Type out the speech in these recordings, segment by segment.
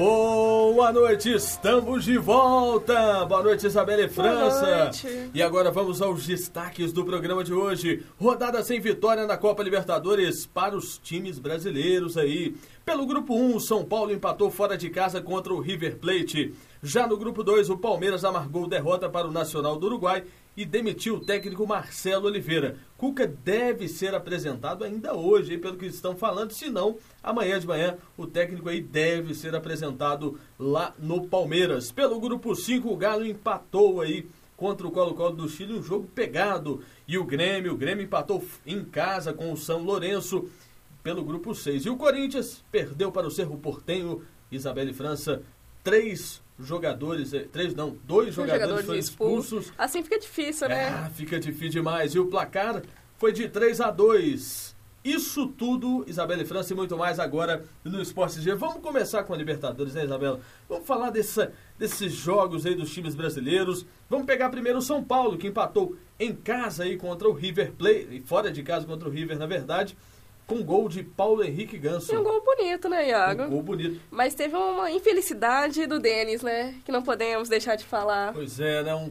Boa noite, estamos de volta. Boa noite, Isabela e França. Boa noite. E agora vamos aos destaques do programa de hoje. Rodada sem vitória na Copa Libertadores para os times brasileiros aí. Pelo grupo 1, o São Paulo empatou fora de casa contra o River Plate. Já no grupo 2, o Palmeiras amargou derrota para o Nacional do Uruguai e demitiu o técnico Marcelo Oliveira. Cuca deve ser apresentado ainda hoje, pelo que estão falando, se não, amanhã de manhã o técnico aí deve ser apresentado lá no Palmeiras. Pelo grupo 5, o Galo empatou aí contra o Colo-Colo do Chile, um jogo pegado. E o Grêmio, o Grêmio empatou em casa com o São Lourenço pelo grupo 6. E o Corinthians perdeu para o Cerro Portenho, Isabela e França, três jogadores, eh, três não, dois jogadores, foram expulsos. Assim fica difícil, né? Ah, fica difícil demais. E o placar foi de 3 a 2. Isso tudo, Isabela e França, e muito mais agora no Esporte G. Vamos começar com a Libertadores, né, Isabela? Vamos falar dessa, desses jogos aí dos times brasileiros. Vamos pegar primeiro o São Paulo, que empatou em casa aí contra o River Plate, fora de casa contra o River, na verdade, com gol de Paulo Henrique Ganso. E um gol bonito, né, Iago? Um gol bonito. Mas teve uma infelicidade do Denis, né? Que não podemos deixar de falar. Pois é, né? Um,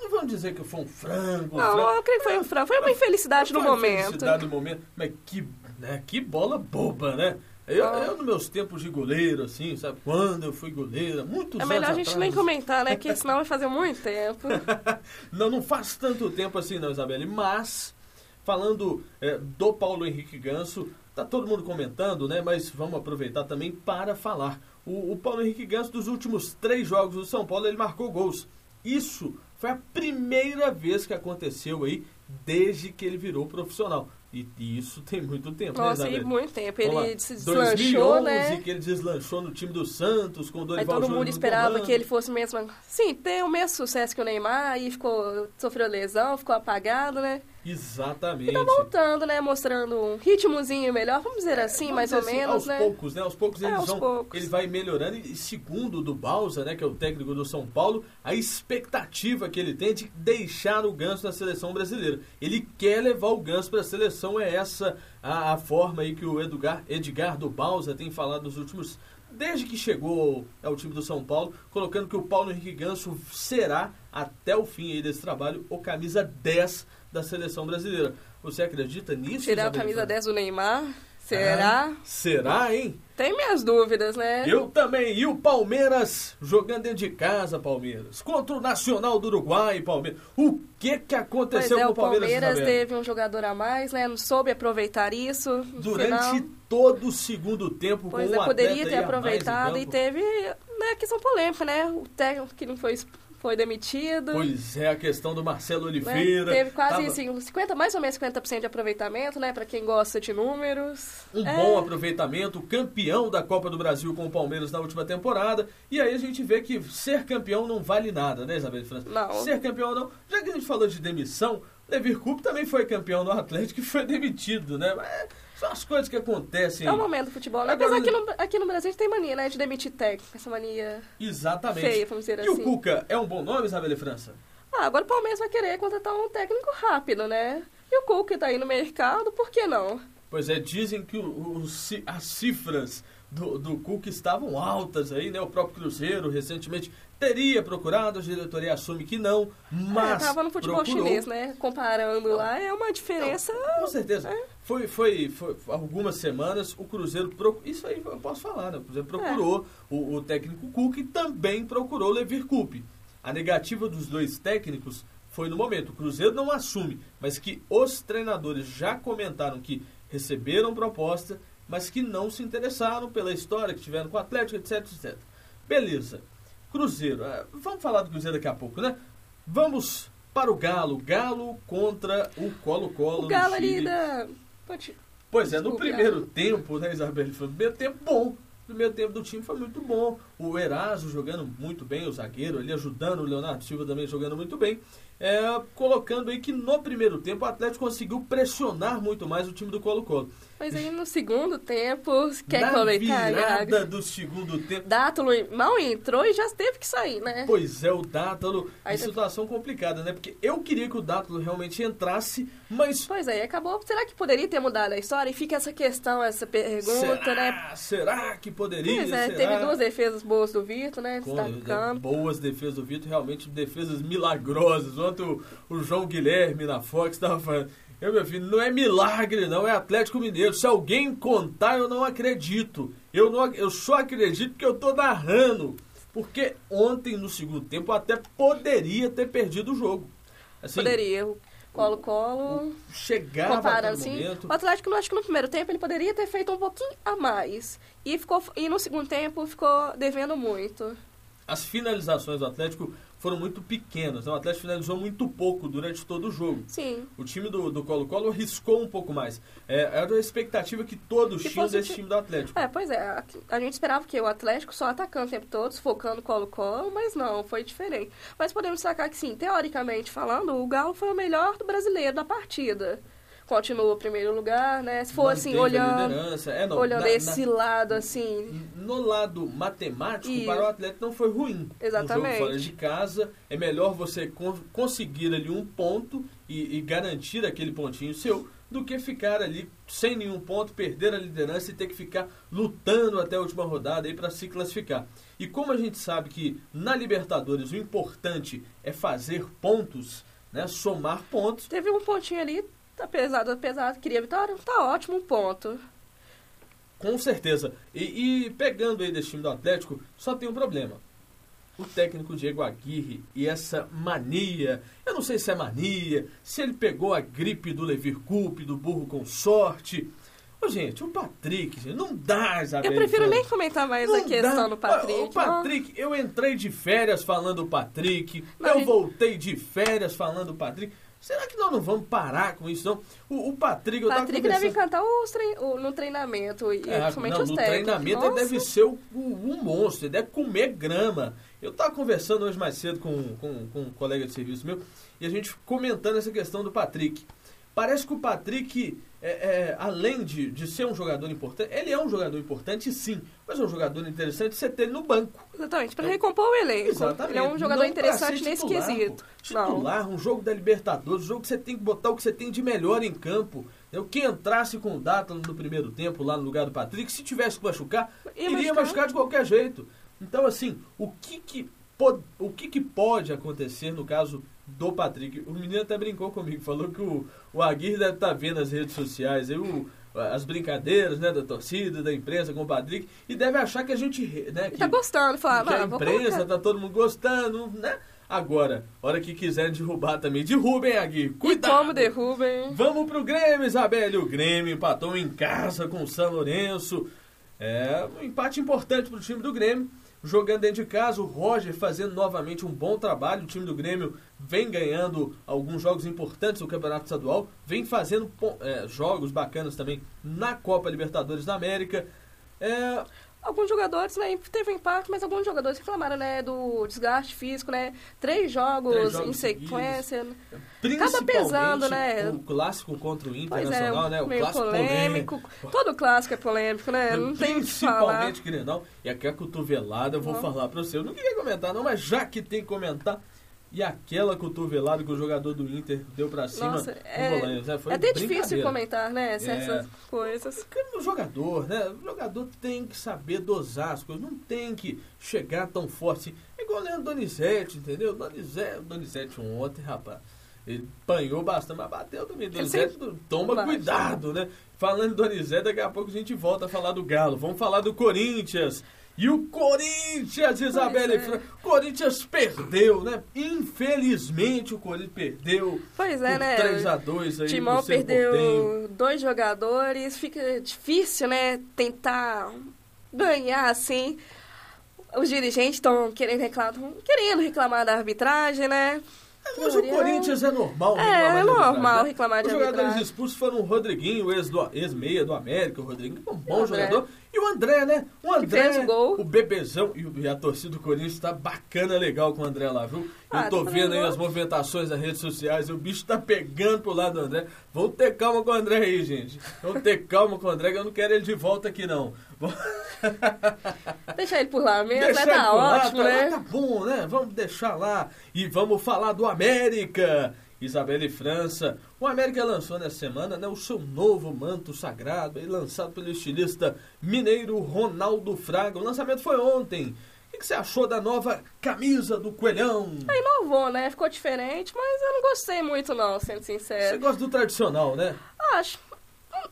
não vamos dizer que foi um frango. um Não, frango. eu creio que foi um frango. Foi uma infelicidade no Foi uma momento. felicidade no momento. Mas que, né, que bola boba, né? Eu, Ah. eu, nos meus tempos de goleiro, assim, sabe? Quando eu fui goleiro, muitos É anos melhor a gente atrás. nem comentar, né? Que senão vai fazer muito tempo. não, não faz tanto tempo assim, não, Isabelle. Mas, falando é, do Paulo Henrique Ganso, tá todo mundo comentando, né? Mas vamos aproveitar também para falar. O, o Paulo Henrique Ganso, dos últimos três jogos do São Paulo, ele marcou gols. Isso foi a primeira vez que aconteceu aí desde que ele virou profissional. E, e isso tem muito tempo, Nossa, né, Isabelle? muito tempo. Ele se 2011, deslanchou, né? que ele deslanchou no time do Santos, com o Aí Dorival todo Júnior mundo esperava comando. que ele fosse mesmo. Sim, ter o mesmo sucesso que o Neymar, aí ficou. sofreu lesão, ficou apagado, né? Exatamente. E tá voltando, né? Mostrando um ritmozinho melhor, vamos dizer assim, Vamos mais dizer ou assim, menos, aos né? poucos, né? Aos poucos É, eles aos vão, poucos. ele vai melhorando e segundo do Balsa, né, que é o técnico do São Paulo, a expectativa que ele tem de deixar o Ganso na seleção brasileira. Ele quer levar o Ganso para a seleção, é essa a, a forma aí que o Edgar, Edgar do Balsa tem falado nos últimos desde que chegou ao time do São Paulo, colocando que o Paulo Henrique Ganso será até o fim aí desse trabalho o camisa 10 da seleção brasileira. Você acredita nisso? Será a camisa Fernandes? 10 do Neymar? Será? Ah, será, hein? Tem minhas dúvidas, né? Eu também. E o Palmeiras jogando dentro de casa, Palmeiras. Contra o Nacional do Uruguai, Palmeiras. O que que Pois aconteceu é, com o o Palmeiras, Palmeiras Isabel? teve um jogador a mais, né? Não soube aproveitar isso. Durante final, todo o segundo tempo, pois com é, um poderia ter aproveitado e teve né, questão polêmica, né? O técnico que não foi, foi demitido. Pois é, a questão do Marcelo né? Oliveira. Teve quase Tava assim, 50, mais ou menos 50% de aproveitamento, né? Pra quem gosta de números. Um É, bom aproveitamento, campeão da Copa do Brasil com o Palmeiras na última temporada. E aí a gente vê que ser campeão não vale nada, né, Isabel de França? Não. Ser campeão não. Já que a gente falou de demissão, Levir Coupe também foi campeão no Atlético e foi demitido, né? Mas são as coisas que acontecem. É o momento do futebol. né? Agora- Apesar que no, aqui no Brasil a gente tem mania, né? De demitir técnico. Essa mania Exatamente. feia, vamos dizer e o assim. Cuca é um bom nome, Isabel de França? Ah, agora o Palmeiras vai querer contratar um técnico rápido, né? E o Cuca tá aí no mercado, por que não? Pois é, dizem que o- o as cifras do, do Cuca estavam altas aí, né? O próprio Cruzeiro recentemente teria procurado, a diretoria assume que não, mas é, tava no futebol procurou. chinês, né? Comparando lá, é uma diferença. Com certeza. É. Foi, foi, foi algumas semanas o Cruzeiro procurou. Isso aí eu posso falar, né? O Cruzeiro procurou o, o técnico Cuca e também procurou Levir Coupe. A negativa dos dois técnicos foi no momento. O Cruzeiro não assume, mas que os treinadores já comentaram que receberam proposta, mas que não se interessaram pela história que tiveram com o Atlético, etc, etc. Beleza. Cruzeiro. ah, Vamos falar do Cruzeiro daqui a pouco, né? Vamos para o Galo. Galo contra o Colo-Colo. O Galo ali da. Pode- Pois é, no Desculpa, primeiro tempo, né, Isabel? Foi o primeiro tempo bom. O primeiro tempo do time foi muito bom. O Eraso jogando muito bem, o zagueiro ali ajudando, o Leonardo Silva também jogando muito bem. É, colocando aí que no primeiro tempo o Atlético conseguiu pressionar muito mais o time do Colo-Colo. Mas aí no segundo tempo, quer Na comentar, virada Iago? do segundo tempo. Dátulo mal entrou e já teve que sair, né? Pois é, o Dátalo, Aí tá- situação complicada, né? Porque eu queria que o Dátalo realmente entrasse, mas Pois é, acabou. Será que poderia ter mudado a história? E fica essa questão, essa pergunta, será, né? será que poderia? Pois é, Será? teve duas defesas boas do Vitor, né? Com- Destacando. boas defesas do Vitor, realmente defesas milagrosas. Ontem o, o João Guilherme na Fox estava falando. Eu, meu filho, não é milagre, não, é Atlético Mineiro. Se alguém contar, eu não acredito. Eu, não, eu só acredito que eu tô narrando. Porque ontem, no segundo tempo, eu até poderia ter perdido o jogo. Assim, Poderia. Colo-Colo. Chegava Comparando assim, momento. o Atlético, acho que no primeiro tempo ele poderia ter feito um pouquinho a mais. E, ficou, e no segundo tempo ficou devendo muito. As finalizações do Atlético foram muito pequenas. né? O Atlético finalizou muito pouco durante todo o jogo. Sim. O time do do Colo-Colo arriscou um pouco mais. É, era a expectativa que todos Se tinham desse ti- time do Atlético. É, pois é. A, a gente esperava que o Atlético só atacando o tempo todo, focando Colo-Colo, mas não, foi diferente. Mas podemos destacar que, sim, teoricamente falando, o Galo foi o melhor do brasileiro da partida. Continua o primeiro lugar, né? Se for assim, olhando. É, não, olhando na- esse na- lado, assim, no lado matemático, Isso. para o Atlético não foi ruim. Exatamente. Jogo fora de casa, é melhor você con- conseguir ali um ponto e, e garantir aquele pontinho seu do que ficar ali sem nenhum ponto, perder a liderança e ter que ficar lutando até a última rodada aí para se classificar. E como a gente sabe que na Libertadores o importante é fazer pontos, né, somar pontos, teve um pontinho ali, tá pesado, pesado, queria vitória, tá ótimo, um ponto. Com certeza. E, e pegando aí desse time do Atlético, só tem um problema. O técnico Diego Aguirre e essa mania, eu não sei se é mania, se ele pegou a gripe do Levir Coupe, do burro com sorte. Ô, gente, o Patrick, gente, não dá, Isabel. Eu prefiro nem comentar mais a Não questão dá. do Patrick. O Patrick, eu entrei de férias falando do Patrick, Não, eu gente- voltei de férias falando do Patrick. Será que nós não vamos parar com isso, não? O, o Patrick, O Patrick conversando... deve os trein, o- no treinamento, e É, principalmente não, os no técnicos. treinamento ele Nossa. deve ser o, o- um monstro, ele deve comer grama. Eu estava conversando hoje mais cedo com, com, com um colega de serviço meu e a gente comentando essa questão do Patrick. Parece que o Patrick, é, é, além de, de ser um jogador importante, ele é um jogador importante sim, mas é um jogador interessante você ter ele no banco. Exatamente, para recompor o elenco. Exatamente. Ele é um jogador Não interessante nesse titular, quesito. pô. Não. Titular, um jogo da Libertadores, um jogo que você tem que botar o que você tem de melhor em campo. O que entrasse com o Data no primeiro tempo, lá no lugar do Patrick, se tivesse que machucar, Ia iria machucar. machucar de qualquer jeito. Então, assim, o que que, o que que pode acontecer no caso do Patrick? O menino até brincou comigo, falou que o, o Aguirre deve estar vendo as redes sociais, o- as brincadeiras né, da torcida, da imprensa com o Patrick, e deve achar que a gente... Né, que, tá gostando, fala, que a vou imprensa, tá todo mundo gostando, né? Agora, hora que quiserem derrubar também, derrubem Aguirre. E Cuidado! como derrubem. Vamos pro Grêmio, Isabelle. O Grêmio empatou em casa com o São Lourenço. É um empate importante pro time do Grêmio. Jogando dentro de casa, o Roger fazendo novamente um bom trabalho. O time do Grêmio vem ganhando alguns jogos importantes no Campeonato Estadual. Vem fazendo é, jogos bacanas também na Copa Libertadores da América. É, Alguns jogadores, né, teve um impacto, mas alguns jogadores reclamaram, né, do desgaste físico, né? Três jogos, Três jogos em sequência. principalmente pesando, né? o clássico contra o é, Internacional, né? O clássico polêmico. Todo clássico é polêmico, né? Não tem o que falar. Principalmente Grenal. E aquela cotovelada, eu vou Não. falar pra você. Eu não queria comentar, não, mas já que tem que comentar. E aquela cotovelada que o jogador do Inter deu pra cima Nossa, do é, Bolanhos, né? Foi é até difícil comentar, né, certas É. coisas. Porque o jogador, né? O jogador tem que saber dosar as coisas, não tem que chegar tão forte. É igual o Leandro Donizete, entendeu? Donizete, Donizete ontem, rapaz. Ele apanhou bastante, mas bateu também. Donizete, toma bate. cuidado, né? Falando em Donizete, daqui a pouco a gente volta a falar do Galo. Vamos falar do Corinthians. E o Corinthians, Isabelle é. Fran- Corinthians perdeu, né? Infelizmente o Corinthians perdeu. Pois é, né? 3x2 aí. O Timão no Cerro Porteño. perdeu dois jogadores, fica difícil, né, tentar ganhar, assim. Os dirigentes estão querendo reclamar, querendo reclamar da arbitragem, né? Mas o Corinthians é normal É, reclamar é normal né? reclamar de Os jogadores arbitragem. expulsos foram o Rodriguinho, o do- ex-meia do América, o Rodriguinho, que é um bom jogador. E o André, né? O André, o o bebezão. E, a torcida do Corinthians tá bacana, legal com o André lá, viu? Ah, Eu tô tá vendo aí as movimentações nas redes sociais. O bicho tá pegando pro lado do André. Vamos ter calma com o André aí, gente. Vamos ter calma com o André, que eu não quero ele de volta aqui, não. Deixar ele por lá mesmo, Deixar vai tá lá, ótimo, tá, né? Tá bom, né? Vamos deixar lá. E vamos falar do América. Isabelle França. O América lançou nessa semana né, o seu novo manto sagrado, lançado pelo estilista mineiro Ronaldo Fraga. O lançamento foi ontem. O que você achou da nova camisa do Coelhão? Aí inovou, né? Ficou diferente, mas eu não gostei muito não, sendo Você sincero. gosta do tradicional, né? Acho.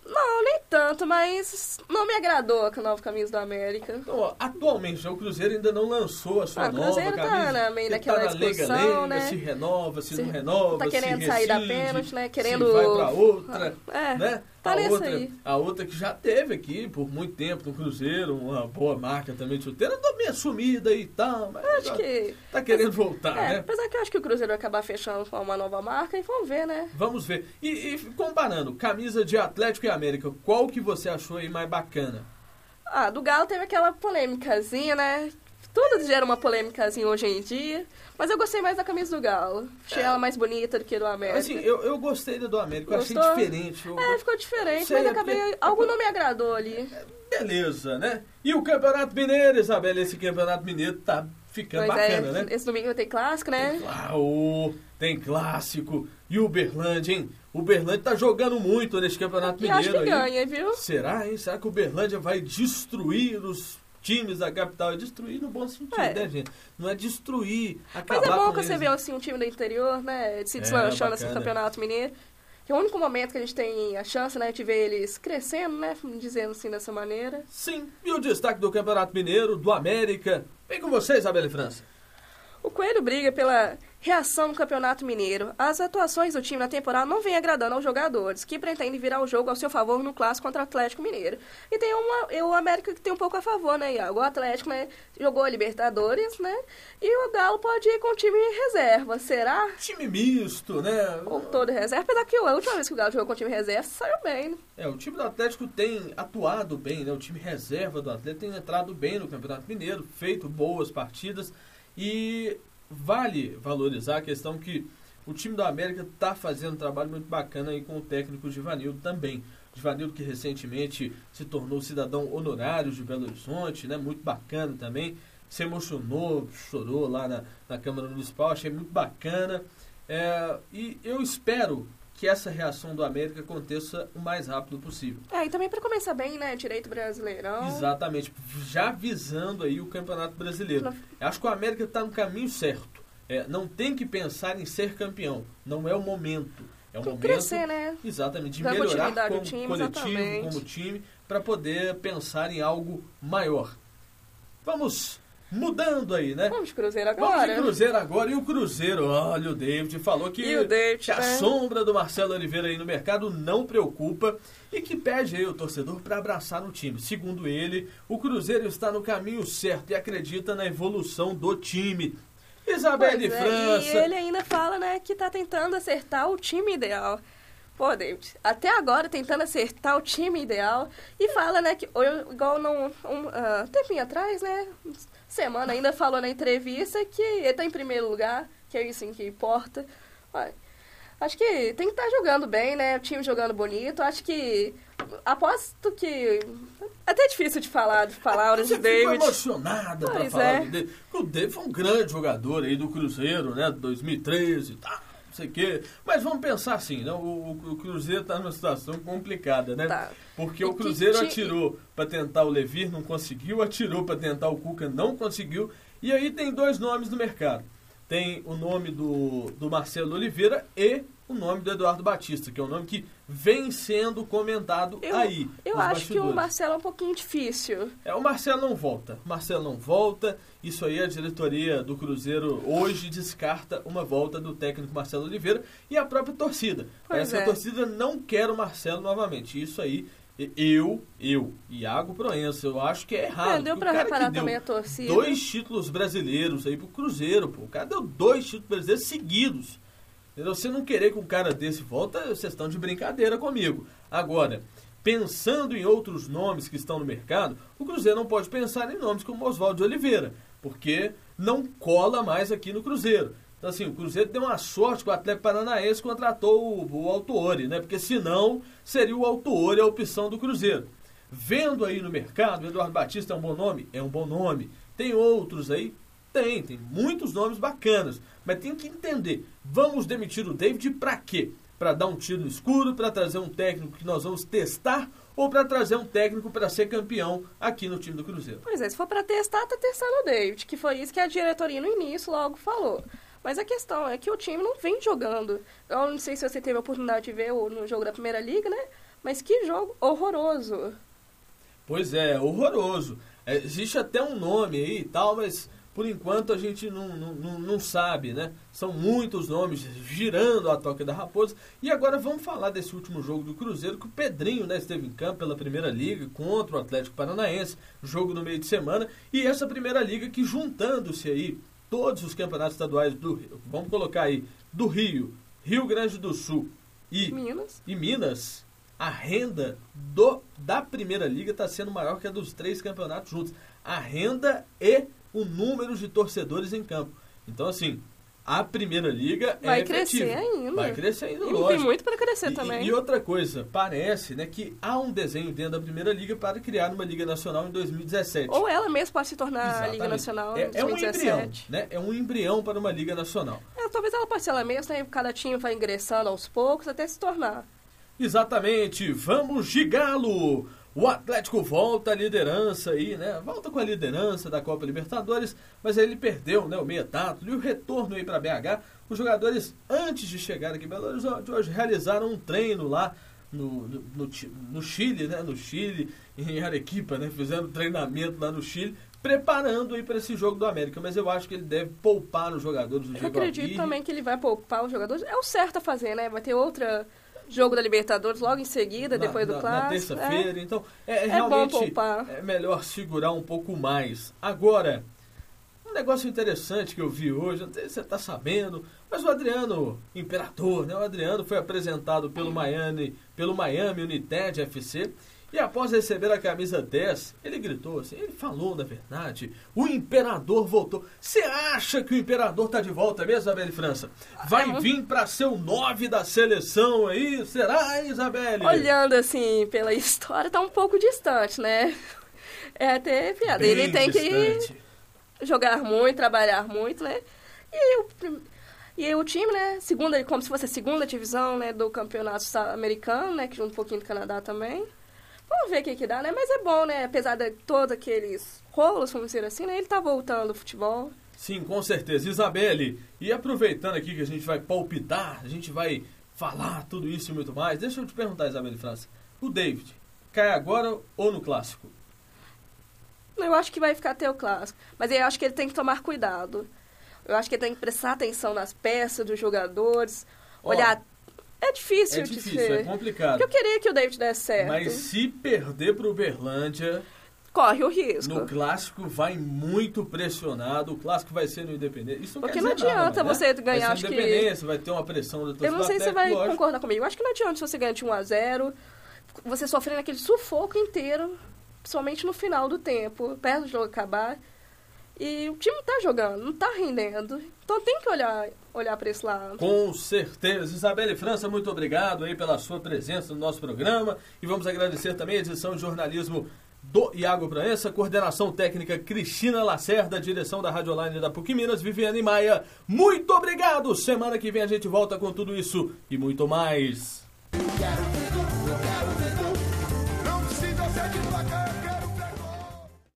Não, nem tanto, mas não me agradou com a nova camisa do América. Então, atualmente, o Cruzeiro ainda não lançou a sua Ah, o nova Cruzeiro tá camisa. na- meio Ele naquela tá discussão, lenga, né? se renova, se, Se- não renova, tá querendo se sair da pênalti, né? Querendo- vai pra outra, É, né? Tá a outra, aí. a outra que já teve aqui por muito tempo no Cruzeiro, uma boa marca também de chuteira, tá meio sumida e tal, mas Acho que. tá querendo voltar, É, né? apesar que eu acho que o Cruzeiro vai acabar fechando com uma nova marca e vamos ver, né? Vamos ver. E, e comparando, camisa de Atlético e América, qual que você achou aí mais bacana? Ah, do Galo teve aquela polêmicazinha, né? Tudo gera uma polêmicazinha hoje em dia. Mas eu gostei mais da camisa do Galo. Achei ela mais bonita do que do América. Assim, eu, eu gostei da do América, eu achei diferente. eu- É, ficou diferente, Sei, mas é acabei. porque- Algo não me agradou ali. Beleza, né? E o Campeonato Mineiro, Isabela, esse Campeonato Mineiro tá ficando Mas bacana, é, né? esse domingo ter clássico, né? Uau, tem clássico. E o Uberlândia, hein? O Uberlândia tá jogando muito nesse Campeonato E acho Mineiro que aí. ganha, viu? Será, hein? Será que o Uberlândia vai destruir os times da capital? É destruir no bom sentido, É. né, gente? Não é destruir, acabar Mas é bom que você vê assim, um time do interior, né? Se É, deslanchando assim, no campeonato mineiro. Que é o único momento que a gente tem a chance, né, de ver eles crescendo, né? Dizendo assim dessa maneira. Sim, e o destaque do Campeonato Mineiro, do América. Vem com você, Isabela França. O Coelho briga pela reação no Campeonato Mineiro. As atuações do time na temporada não vêm agradando aos jogadores, que pretendem virar o jogo ao seu favor no clássico contra o Atlético Mineiro. E tem uma, o América que tem um pouco a favor, né, Iago? O Atlético, né, jogou a Libertadores, né? E o Galo pode ir com o time em reserva. Será? Time misto, né? Ou todo reserva? Apesar que a última vez que o Galo jogou com o time reserva, saiu bem, né? É, o time do Atlético tem atuado bem, né? O time reserva do Atlético tem entrado bem no Campeonato Mineiro, feito boas partidas e vale valorizar a questão que o time do América está fazendo um trabalho muito bacana aí com o técnico Givanildo também. Givanildo que recentemente se tornou cidadão honorário de Belo Horizonte, né? Muito bacana também. Se emocionou, chorou lá na, na Câmara Municipal, achei muito bacana. É, e eu espero que essa reação do América aconteça o mais rápido possível. É, e também para começar bem, né? Direito brasileirão. Exatamente, já visando aí o Campeonato Brasileiro. Acho que o América está no caminho certo. É, não tem que pensar em ser campeão. Não é o momento. É o Tem momento crescer, né? exatamente de melhorar como time, coletivo, exatamente. como time, para poder pensar em algo maior. Vamos mudando aí, né? Vamos de Cruzeiro Vamos agora. de Cruzeiro agora. E o Cruzeiro, olha, o David falou que, E o David, que a né? sombra do Marcelo Oliveira aí no mercado não preocupa e que pede aí o torcedor para abraçar o time. Segundo ele, o Cruzeiro está no caminho certo e acredita na evolução do time. Isabelle Pois é, França. E ele ainda fala, né, que tá tentando acertar o time ideal. Pô, David, até agora tentando acertar o time ideal. E fala, né, que eu, igual num, um ah, tempinho atrás, né, semana ainda falou na entrevista que ele tá em primeiro lugar, que é isso em que importa. Ué, acho que tem que estar jogando bem, né, o time jogando bonito. Acho que, aposto que... É até difícil de falar de palavras de ficou David. emocionada pra Pois falar é. do David. O David foi um grande jogador aí do Cruzeiro, né? 2013 e tal, não sei o quê. Mas vamos pensar assim, né? O, o- o Cruzeiro tá numa situação complicada, né? Tá. Porque o que Cruzeiro ti- atirou pra tentar o Levir, não conseguiu. Atirou pra tentar o Cuca, não conseguiu. E aí tem dois nomes no mercado. Tem o nome do, do Marcelo Oliveira e o nome do Eduardo Batista, que é um nome que vem sendo comentado Eu, aí. eu acho que o bastidores. Marcelo é um pouquinho difícil. É, o Marcelo não volta. O Marcelo não volta. Isso aí a diretoria do Cruzeiro hoje descarta uma volta do técnico Marcelo Oliveira e a própria torcida. Parece que é. a torcida não quer o Marcelo novamente. Isso aí, eu, eu, Iago Proença, eu acho que é errado. É, deu pra reparar deu também a torcida. Dois títulos brasileiros aí pro Cruzeiro, pô. O cara deu dois títulos brasileiros seguidos. Entendeu? Você não querer que um cara desse volta, vocês estão de brincadeira comigo. Agora, pensando em outros nomes que estão no mercado, o Cruzeiro não pode pensar em nomes como Oswaldo de Oliveira, porque não cola mais aqui no Cruzeiro. Então, assim, o Cruzeiro deu uma sorte que o Atlético Paranaense contratou o, o Autuori, né? Porque senão seria o Autuori a opção do Cruzeiro. Vendo aí no mercado, o Eduardo Batista é um bom nome? É um bom nome. Tem outros aí? Tem, tem muitos nomes bacanas. Mas tem que entender, vamos demitir o David para quê? Para dar um tiro no escuro, para trazer um técnico que nós vamos testar ou para trazer um técnico para ser campeão aqui no time do Cruzeiro? Pois é, se for para testar, tá testando o David, que foi isso que a diretoria no início logo falou. Mas a questão é que o time não vem jogando. Eu não sei se você teve a oportunidade de ver no jogo da Primeira Liga, né? Mas que jogo horroroso. Pois é, horroroso. É, existe até um nome aí e tal, mas por enquanto a gente não, não, não, sabe, né? São muitos nomes girando a toca da Raposa. E agora vamos falar desse último jogo do Cruzeiro, que o Pedrinho né, esteve em campo pela Primeira Liga contra o Atlético Paranaense, jogo no meio de semana. E essa Primeira Liga que juntando-se aí todos os campeonatos estaduais do vamos colocar aí, do Rio, Rio Grande do Sul e Minas, e Minas a renda do, da Primeira Liga está sendo maior que a dos três campeonatos juntos. A renda e o número de torcedores em campo. Então, assim, a Primeira Liga vai é crescer efetiva. ainda. Vai crescer ainda, e lógico. tem muito para crescer e, também. E outra coisa, parece né, que há um desenho dentro da Primeira Liga para criar uma Liga Nacional em 2017. Ou ela mesma pode se tornar Exatamente. a Liga Nacional é, em 2017. É um embrião, né? É um embrião para uma Liga Nacional. É, talvez ela possa ser ela mesma, né? cada time vai ingressando aos poucos até se tornar. Exatamente, vamos de galo! O Atlético volta à liderança aí, né? Volta com a liderança da Copa Libertadores, mas aí ele perdeu, né, o meia tato e o retorno aí para BH. Os jogadores antes de chegar aqui em Belo Horizonte hoje realizaram um treino lá no, no, no, no Chile, né? No Chile, em Arequipa, né? Fizeram treinamento lá no Chile, preparando aí para esse jogo do América. Mas eu acho que ele deve poupar os jogadores do Eu Diego acredito Aguirre. também que ele vai poupar os jogadores. É o certo a fazer, né? Vai ter outra jogo da Libertadores logo em seguida, na, depois do na, clássico. Na terça-feira, é. então é, É realmente é melhor segurar um pouco mais. Agora, um negócio interessante que eu vi hoje, não sei se você está sabendo, mas o Adriano Imperador, né? O Adriano foi apresentado pelo Miami, pelo Miami United FC. E após receber a camisa 10, ele gritou assim, ele falou, na verdade, o Imperador voltou. Você acha que o Imperador tá de volta mesmo, Isabelle França? Vai É, vir para ser o 9 da seleção aí? Será, Isabelle? Olhando assim pela história, tá um pouco distante, né? É até piada. Bem ele tem distante. que jogar muito, trabalhar muito, né? E o, e aí o time, né? Segunda, como se fosse a segunda divisão, né? Do campeonato americano, né? Que junto um pouquinho do Canadá também. Vamos ver o que que dá, né? Mas é bom, né? Apesar de todos aqueles rolos, vamos dizer assim, né? Ele tá voltando ao futebol. Sim, com certeza. Isabelle, e aproveitando aqui que a gente vai palpitar, a gente vai falar tudo isso e muito mais, deixa eu te perguntar, Isabelle França. O David, cai agora ou no clássico? Eu acho que vai ficar até o clássico. Mas eu acho que ele tem que tomar cuidado. Eu acho que ele tem que prestar atenção nas peças dos jogadores. Ó, olhar. É difícil É de difícil, ser. é complicado. Porque eu queria que o David desse certo. Mas se perder pro Uberlândia, Corre o risco. no clássico vai muito pressionado. O clássico vai ser no Independente. Isso não Porque não dizer nada, adianta mas, você né? ganhar, vai acho ser que- Independência, vai ter uma pressão da torcida Eu não sei se você do vai lógico. concordar comigo. Eu acho que não adianta se você ganhar de 1 a 0 você sofrendo aquele sufoco inteiro, principalmente no final do tempo, perto do jogo acabar. E o time não tá jogando, não tá rendendo. Então tem que olhar, olhar para esse lado. Com certeza. Isabelle França, muito obrigado aí pela sua presença no nosso programa. E vamos agradecer também a edição de jornalismo do Iago Proença, coordenação técnica Cristina Lacerda, direção da Rádio Online da PUC Minas, Viviane Maia. Muito obrigado! Semana que vem a gente volta com tudo isso e muito mais. Eu quero,